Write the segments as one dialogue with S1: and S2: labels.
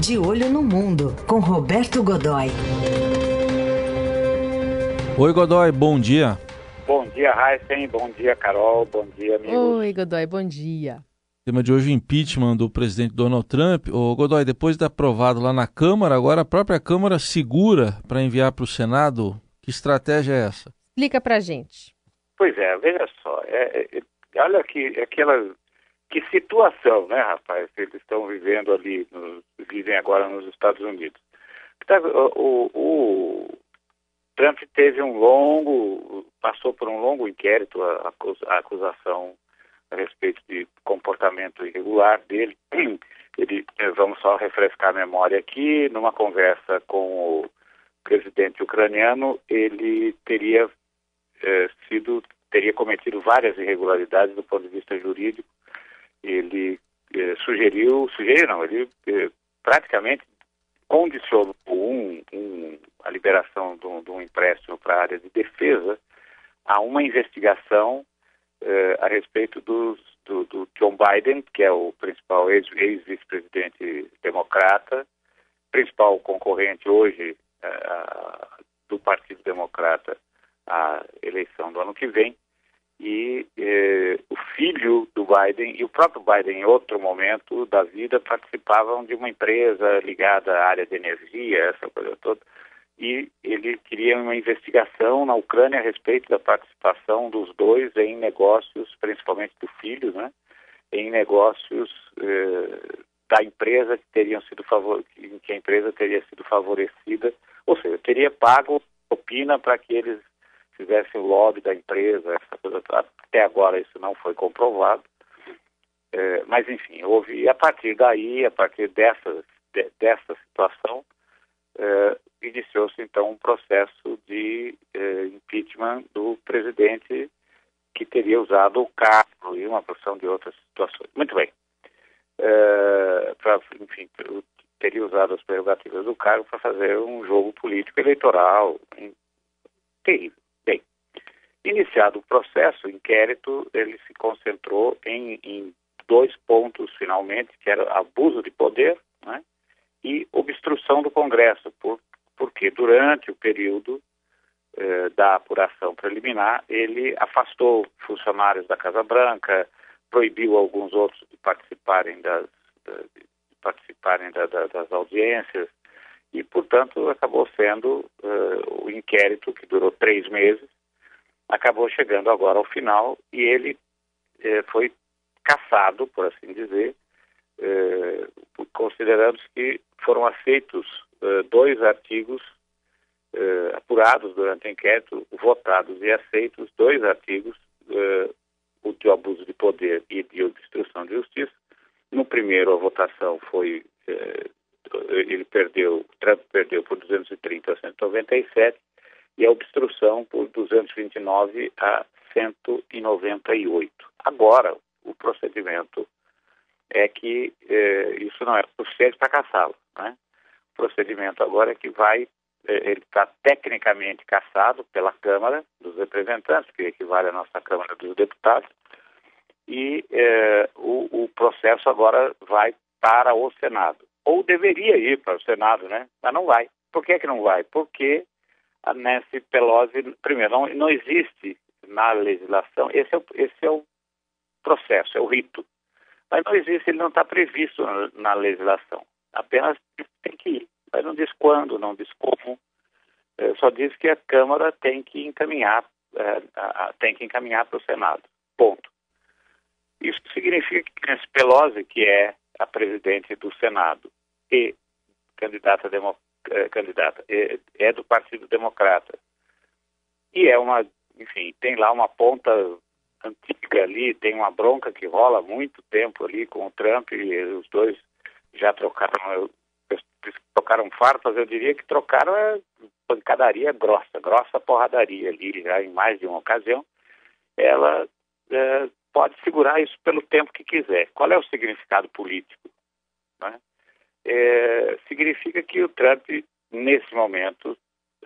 S1: De Olho no Mundo, com Roberto Godoy.
S2: Oi, Godoy, bom dia.
S3: Bom dia, Heisen. Bom dia, Carol. Bom dia, amigos.
S4: Oi, Godoy, bom dia.
S2: Tema de hoje, o impeachment do presidente Donald Trump. Ô, Godoy, depois de aprovado lá na Câmara, agora a própria Câmara segura para enviar para o Senado. Que estratégia é essa?
S4: Explica pra gente.
S3: Pois é, veja só. É, é, olha que aquela que situação, né, rapaz, eles estão vivendo ali, vivem agora nos Estados Unidos. Tá, o, o, Trump teve um longo, passou por um longo inquérito, a, a acusação a respeito de comportamento irregular dele. Ele, eh, vamos só refrescar a memória aqui, numa conversa com o presidente ucraniano, ele teria eh, sido, teria cometido várias irregularidades do ponto de vista jurídico ele eh, sugeriu, sugeriu não, ele eh, praticamente condicionou um, um, a liberação de um, de um empréstimo para a área de defesa a uma investigação eh, a respeito dos, do, do, John Biden, que é o principal ex-vice-presidente democrata, principal concorrente hoje eh, do Partido Democrata à eleição do ano que vem, e eh, o filho do Biden e o próprio Biden, em outro momento da vida, participavam de uma empresa ligada à área de energia, essa coisa toda, e ele queria uma investigação na Ucrânia a respeito da participação dos dois em negócios, principalmente do filho, né, em negócios eh, da empresa que teriam sido favor... em que a empresa teria sido favorecida, ou seja, teria pago opina para que eles fizesse o lobby da empresa, essa coisa, até agora isso não foi comprovado. É, mas, enfim, houve, e a partir daí, a partir dessa, de, dessa situação, é, iniciou-se então um processo de é, impeachment do presidente que teria usado o cargo e uma porção de outras situações. Muito bem. É, pra, enfim, teria usado as prerrogativas do cargo para fazer um jogo político eleitoral Iniciado o processo, o inquérito, ele se concentrou em, em dois pontos, finalmente, que era abuso de poder né, e obstrução do Congresso, por, porque durante o período eh, da apuração preliminar, ele afastou funcionários da Casa Branca, proibiu alguns outros de participarem das, de participarem da, da, das audiências, e, portanto, acabou sendo uh, o inquérito que durou três meses, acabou chegando agora ao final e ele eh, foi caçado, por assim dizer, eh, considerando que foram aceitos eh, dois artigos eh, apurados durante o inquérito, votados e aceitos dois artigos, o de abuso de poder e de obstrução de justiça. No primeiro, a votação foi ele perdeu, Trump perdeu por 230 a 197 e a obstrução por 229 a 198. Agora, o procedimento é que eh, isso não é suficiente para caçá-lo. Né? O procedimento agora é que vai, eh, ele está tecnicamente caçado pela Câmara dos Representantes, que equivale à nossa Câmara dos Deputados, e eh, o, o processo agora vai para o Senado. Ou deveria ir para o Senado, né? Mas não vai. Por que, que não vai? Porque a Nancy Pelosi, primeiro, não, não existe na legislação, esse é, o, esse é o processo, é o rito. Mas não existe, ele não está previsto na, na, legislação. Apenas tem que ir. Mas não diz quando, não diz como. É, só diz que a Câmara tem que encaminhar, é, a, tem que encaminhar para o Senado. Ponto. Isso significa que Nancy Pelosi, que é a presidente do Senado e candidata democrata, é, candidata, é, é, do Partido Democrata. E é uma, enfim, tem lá uma ponta antiga ali, tem uma bronca que rola há muito tempo ali com o Trump e os dois já trocaram, trocaram farpas, eu diria que trocaram a pancadaria grossa, grossa porradaria ali, já em mais de uma ocasião. Ela é, pode segurar isso pelo tempo que quiser. Qual é o significado político? Né? É, significa que o Trump, nesse momento,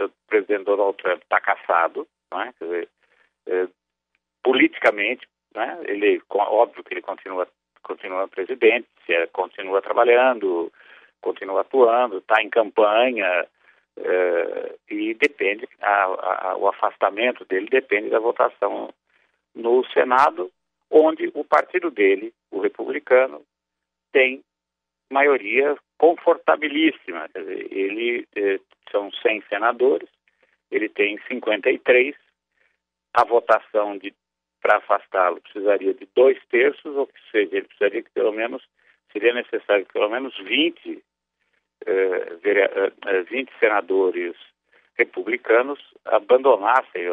S3: o presidente Donald Trump está caçado, é? dizer, é, politicamente, né? ele, óbvio que ele continua, continua presidente, continua trabalhando, continua atuando, está em campanha uh, e depende, a, a, o afastamento dele depende da votação no Senado, onde o partido dele, o republicano, tem maioria confortabilíssima. Ele eh, são 100 senadores, ele tem 53. A votação para afastá-lo precisaria de dois terços, ou seja, ele precisaria que pelo menos seria necessário que pelo menos 20, eh, 20 eh, senadores republicanos abandonassem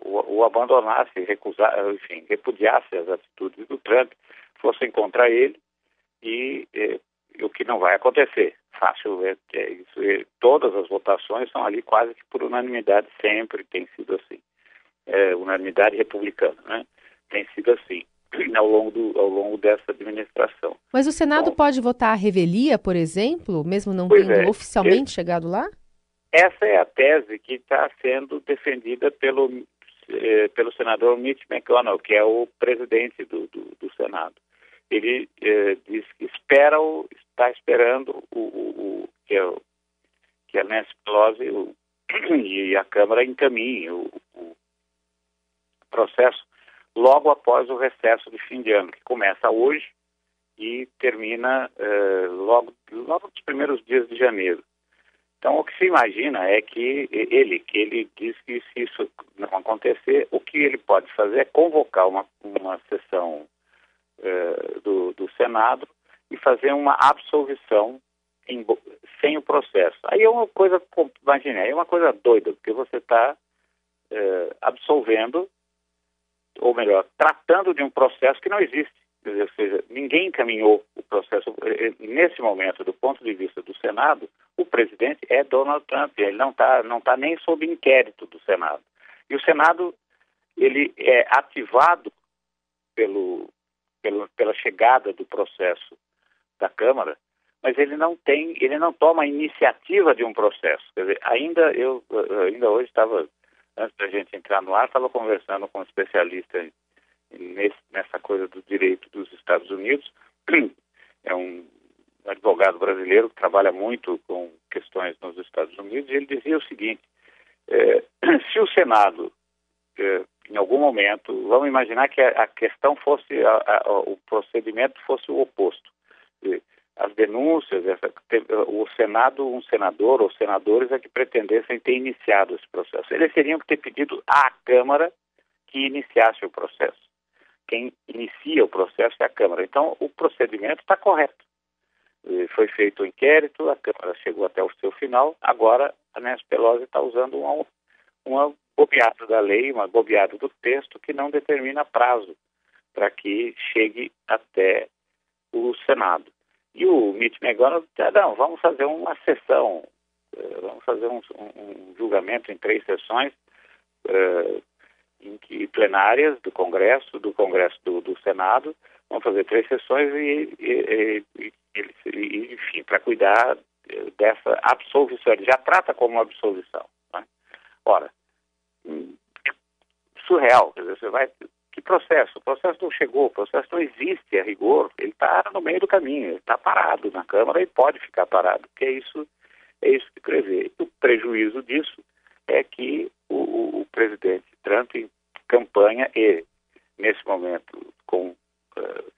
S3: o, abandonassem, recusassem, enfim, repudiassem as atitudes do Trump, fossem contra ele e eh, o que não vai acontecer. Fácil, é, é isso, é, todas as votações são ali quase que por unanimidade, sempre tem sido assim. É, unanimidade republicana, né? Tem sido assim ao longo, do, ao longo dessa administração.
S4: Mas o Senado pode votar a revelia, por exemplo, mesmo não tendo é, oficialmente esse, chegado lá?
S3: Essa é a tese que está sendo defendida pelo, eh, pelo senador Mitch McConnell, que é o presidente do, do, do Senado ele eh, diz que espera o, está esperando o, o, o, que, é que a Nancy Pelosi o, e a Câmara encaminhem o, o processo logo após o recesso de fim de ano, que começa hoje e termina eh, logo, logo nos primeiros dias de janeiro. Então, o que se imagina é que ele, que ele diz que se isso não acontecer, o que ele pode fazer é convocar uma, uma sessão eh, do, do, Senado e fazer uma absolvição em, sem o processo. Aí é uma coisa, imagine, é uma coisa doida, porque você está eh, absolvendo, ou melhor, tratando de um processo que não existe. Dizer, ou seja, ninguém encaminhou o processo. Eh, nesse momento, do ponto de vista do Senado, o presidente é Donald Trump. Ele não está não tá nem sob inquérito do Senado. E o Senado ele é ativado pelo, pela, pela chegada do processo da Câmara, mas ele não tem, ele não toma a iniciativa de um processo. Quer dizer, ainda eu, ainda hoje estava, antes da gente entrar no ar, estava conversando com um especialista nesse, nessa coisa do direito dos Estados Unidos. É um advogado brasileiro que trabalha muito com questões nos Estados Unidos e ele dizia o seguinte: é, se o Senado é, em algum momento, vamos imaginar que a, questão fosse, a, a, o procedimento fosse o oposto. As denúncias, essa, o Senado, um senador ou senadores é que pretendessem ter iniciado esse processo. Eles teriam que ter pedido à Câmara que iniciasse o processo. Quem inicia o processo é a Câmara. Então, o procedimento está correto. Foi feito o inquérito, a Câmara chegou até o seu final, agora a Nancy Pelosi está usando uma, uma bobeado da lei, uma bobeada do texto que não determina prazo para que chegue até o Senado. E o Mitch McConnell disse, ah, não, vamos fazer uma sessão, uh, vamos fazer um, um, julgamento em três sessões uh, em que, plenárias do Congresso, do Congresso do, do Senado, vamos fazer três sessões e, e, e, e enfim, para cuidar eh, dessa absolvição. Ele já trata como absolvição. Né? Ora, surreal. Quer dizer, você vai. Processo? O processo não chegou, o processo não existe a rigor, ele está no meio do caminho, ele está parado na Câmara e pode ficar parado, porque é isso, é isso que prevê. O prejuízo disso é que o, o, o presidente Trump em campanha e, nesse momento, com uh,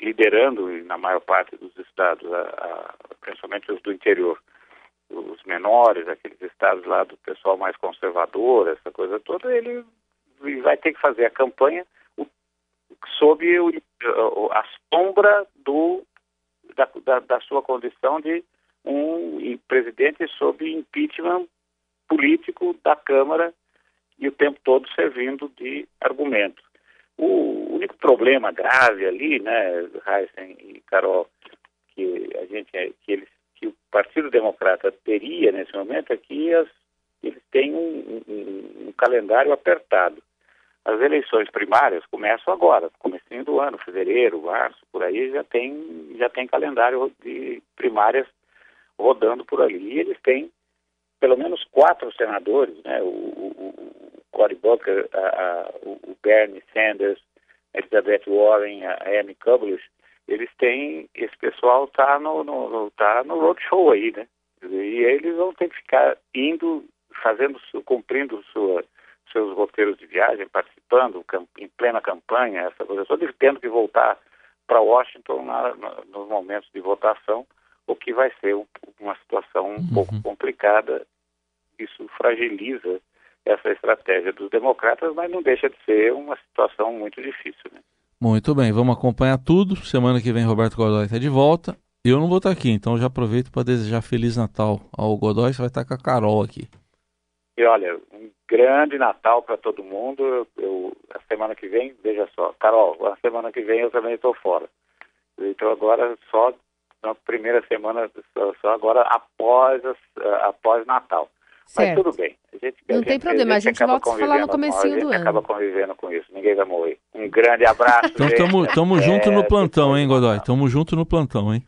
S3: liderando na maior parte dos estados, a, a, principalmente os do interior, os menores, aqueles estados lá do pessoal mais conservador, essa coisa toda, ele vai ter que fazer a campanha sob a sombra do, da, da, da, sua condição de um presidente sob impeachment político da Câmara e o tempo todo servindo de argumento. O único problema grave ali, né, Heisen e Carol, que a gente que eles que o Partido Democrata teria nesse momento é que as, eles têm um, um, um, calendário apertado. As eleições primárias começam agora, comecinho do ano, fevereiro, março, por aí já tem, já tem calendário de primárias rodando por ali. E eles têm pelo menos quatro senadores, né? o, o, o Cory Booker, a, a, o Bernie Sanders, Elizabeth Warren, a Amy Klobuchar, eles têm, esse pessoal está no, no, tá no roadshow aí, né? E eles vão ter que ficar indo, fazendo, cumprindo sua, seus roteiros de viagem, participando em plena campanha, essa coisa toda, tendo que voltar para Washington na, na, nos momentos de votação, o que vai ser um, uma situação um uhum. pouco complicada. Isso fragiliza essa estratégia dos democratas, mas não deixa de ser uma situação muito difícil. Né?
S2: Muito bem, vamos acompanhar tudo. Semana que vem Roberto Godoy está de volta. Eu não vou estar aqui, então já aproveito para desejar Feliz Natal ao Godoy. Você vai estar com a Carol aqui.
S3: E olha, grande Natal para todo mundo. Eu, eu, a semana que vem, veja só, Carol, a semana que vem eu também estou fora. Então agora só na primeira semana, só, só agora após, após Natal. Certo. Mas tudo bem.
S4: Gente, não gente, tem problema, a gente, a gente volta a falar no comecinho do ano. A gente
S3: acaba convivendo com isso, ninguém vai morrer. Um grande abraço.
S2: então estamos junto no plantão, hein, Godoy? Estamos junto no plantão, hein?